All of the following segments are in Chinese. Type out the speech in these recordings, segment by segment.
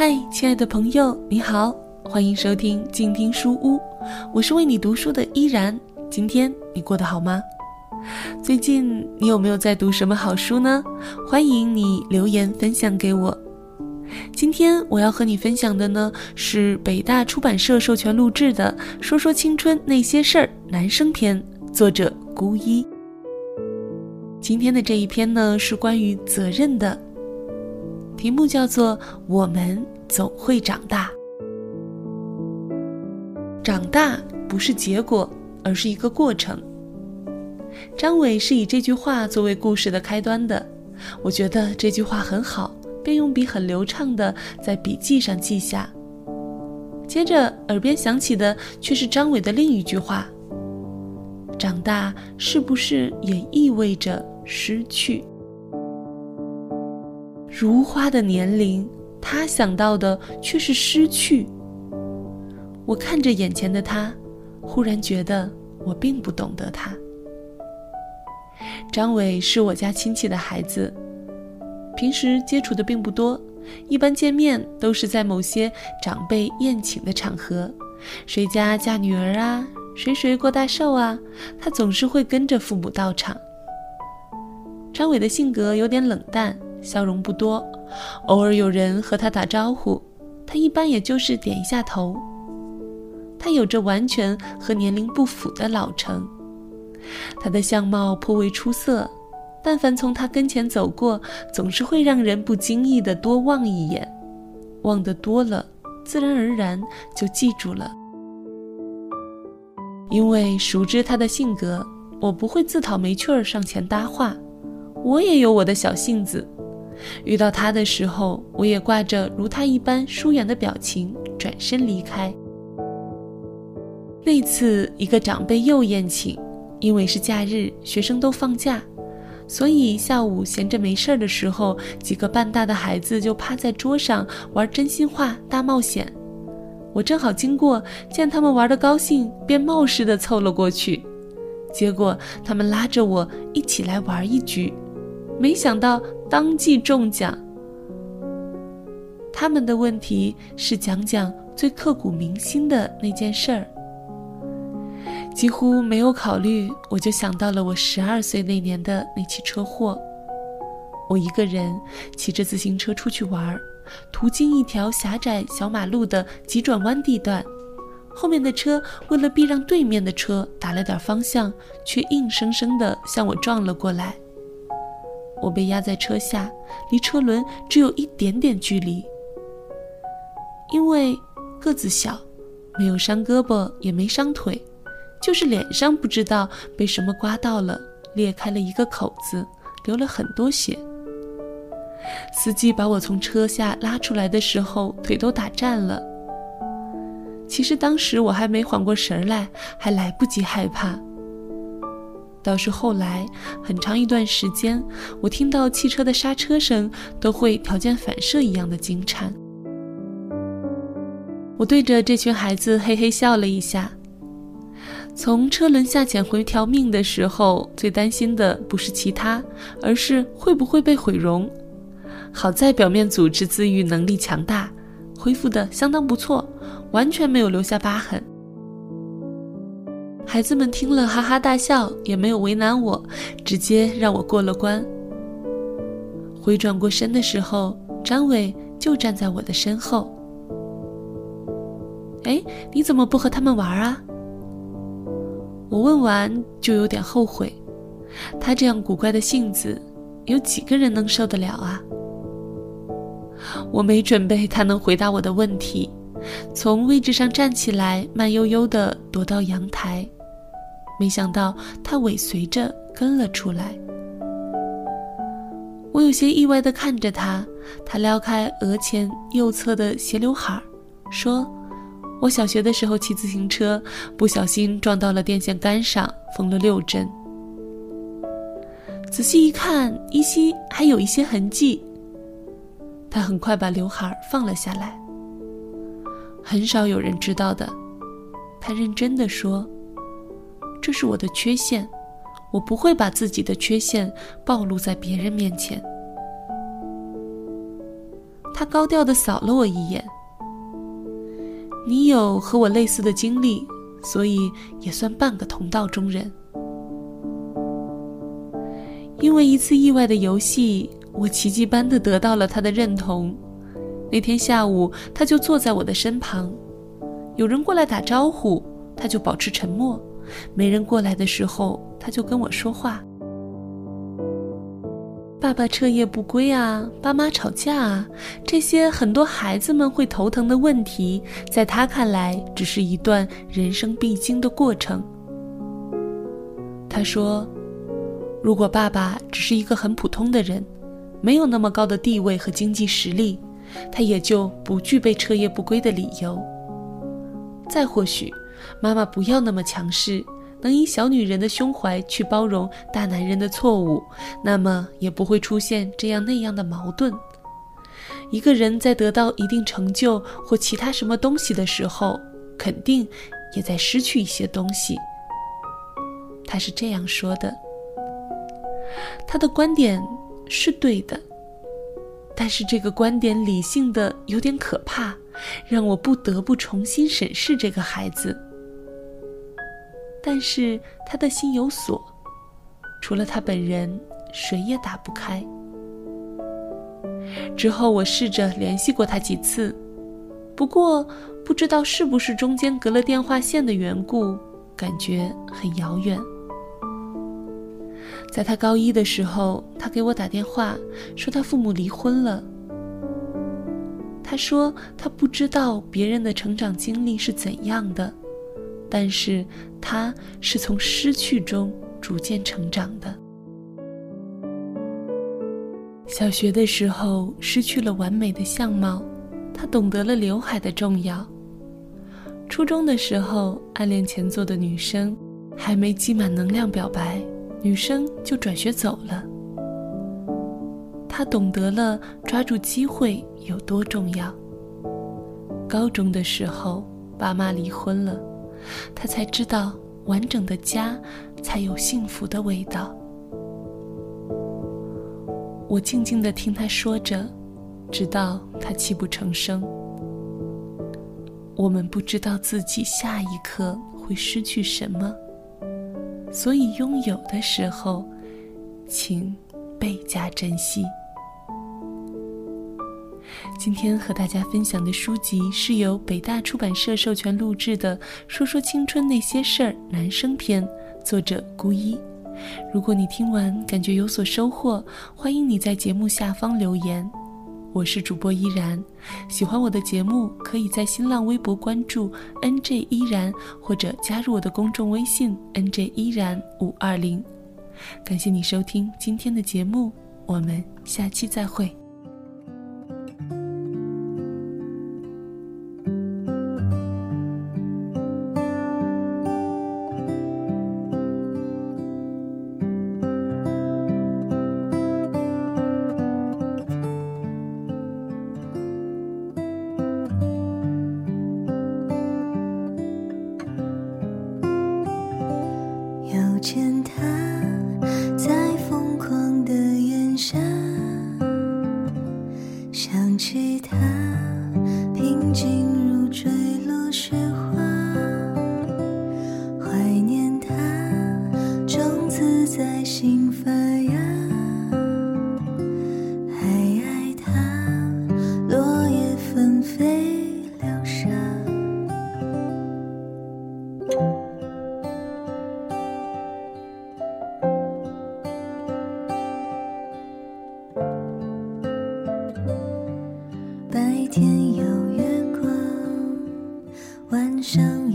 嗨，亲爱的朋友，你好，欢迎收听静听书屋，我是为你读书的依然。今天你过得好吗？最近你有没有在读什么好书呢？欢迎你留言分享给我。今天我要和你分享的呢是北大出版社授权录制的《说说青春那些事儿》男生篇，作者孤一。今天的这一篇呢是关于责任的，题目叫做《我们总会长大》。长大不是结果，而是一个过程。张伟是以这句话作为故事的开端的，我觉得这句话很好，便用笔很流畅的在笔记上记下。接着耳边响起的却是张伟的另一句话：“长大是不是也意味着失去？”如花的年龄，他想到的却是失去。我看着眼前的他，忽然觉得我并不懂得他。张伟是我家亲戚的孩子，平时接触的并不多，一般见面都是在某些长辈宴请的场合，谁家嫁女儿啊，谁谁过大寿啊，他总是会跟着父母到场。张伟的性格有点冷淡，笑容不多，偶尔有人和他打招呼，他一般也就是点一下头。他有着完全和年龄不符的老成。他的相貌颇为出色，但凡从他跟前走过，总是会让人不经意的多望一眼，望得多了，自然而然就记住了。因为熟知他的性格，我不会自讨没趣儿上前搭话，我也有我的小性子。遇到他的时候，我也挂着如他一般疏远的表情，转身离开。那次一个长辈又宴请。因为是假日，学生都放假，所以下午闲着没事儿的时候，几个半大的孩子就趴在桌上玩真心话大冒险。我正好经过，见他们玩的高兴，便冒失的凑了过去。结果他们拉着我一起来玩一局，没想到当即中奖。他们的问题是讲讲最刻骨铭心的那件事儿。几乎没有考虑，我就想到了我十二岁那年的那起车祸。我一个人骑着自行车出去玩，途经一条狭窄小马路的急转弯地段，后面的车为了避让对面的车打了点方向，却硬生生地向我撞了过来。我被压在车下，离车轮只有一点点距离。因为个子小，没有伤胳膊，也没伤腿。就是脸上不知道被什么刮到了，裂开了一个口子，流了很多血。司机把我从车下拉出来的时候，腿都打颤了。其实当时我还没缓过神来，还来不及害怕。倒是后来很长一段时间，我听到汽车的刹车声都会条件反射一样的惊颤。我对着这群孩子嘿嘿笑了一下。从车轮下潜回条命的时候，最担心的不是其他，而是会不会被毁容。好在表面组织自愈能力强大，恢复的相当不错，完全没有留下疤痕。孩子们听了哈哈大笑，也没有为难我，直接让我过了关。回转过身的时候，张伟就站在我的身后。哎，你怎么不和他们玩啊？我问完就有点后悔，他这样古怪的性子，有几个人能受得了啊？我没准备他能回答我的问题，从位置上站起来，慢悠悠地躲到阳台，没想到他尾随着跟了出来。我有些意外地看着他，他撩开额前右侧的斜刘海儿，说。我小学的时候骑自行车，不小心撞到了电线杆上，缝了六针。仔细一看，依稀还有一些痕迹。他很快把刘海放了下来。很少有人知道的，他认真的说：“这是我的缺陷，我不会把自己的缺陷暴露在别人面前。”他高调的扫了我一眼。你有和我类似的经历，所以也算半个同道中人。因为一次意外的游戏，我奇迹般的得到了他的认同。那天下午，他就坐在我的身旁，有人过来打招呼，他就保持沉默；没人过来的时候，他就跟我说话。爸爸彻夜不归啊，爸妈吵架啊，这些很多孩子们会头疼的问题，在他看来只是一段人生必经的过程。他说。如果爸爸只是一个很普通的人，没有那么高的地位和经济实力，他也就不具备彻夜不归的理由。再或许，妈妈不要那么强势，能以小女人的胸怀去包容大男人的错误，那么也不会出现这样那样的矛盾。一个人在得到一定成就或其他什么东西的时候，肯定也在失去一些东西。他是这样说的。他的观点是对的，但是这个观点理性的有点可怕，让我不得不重新审视这个孩子。但是他的心有锁，除了他本人，谁也打不开。之后我试着联系过他几次，不过不知道是不是中间隔了电话线的缘故，感觉很遥远。在他高一的时候，他给我打电话，说他父母离婚了。他说他不知道别人的成长经历是怎样的，但是他是从失去中逐渐成长的。小学的时候失去了完美的相貌，他懂得了刘海的重要。初中的时候，暗恋前座的女生，还没积满能量表白。女生就转学走了，他懂得了抓住机会有多重要。高中的时候，爸妈离婚了，他才知道完整的家才有幸福的味道。我静静的听他说着，直到他泣不成声。我们不知道自己下一刻会失去什么。所以，拥有的时候，请倍加珍惜。今天和大家分享的书籍是由北大出版社授权录制的《说说青春那些事儿》男生篇，作者孤一。如果你听完感觉有所收获，欢迎你在节目下方留言。我是主播依然，喜欢我的节目，可以在新浪微博关注 NJ 依然，或者加入我的公众微信 NJ 依然五二零。感谢你收听今天的节目，我们下期再会。在心发芽，还爱他。落叶纷飞流沙，白天有月光，晚上。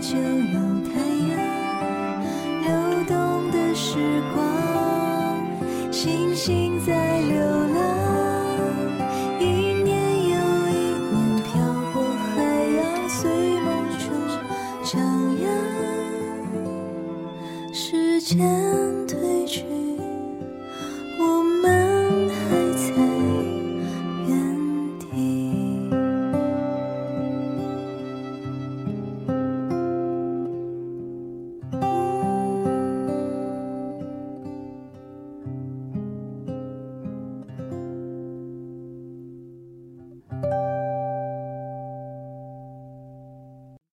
就有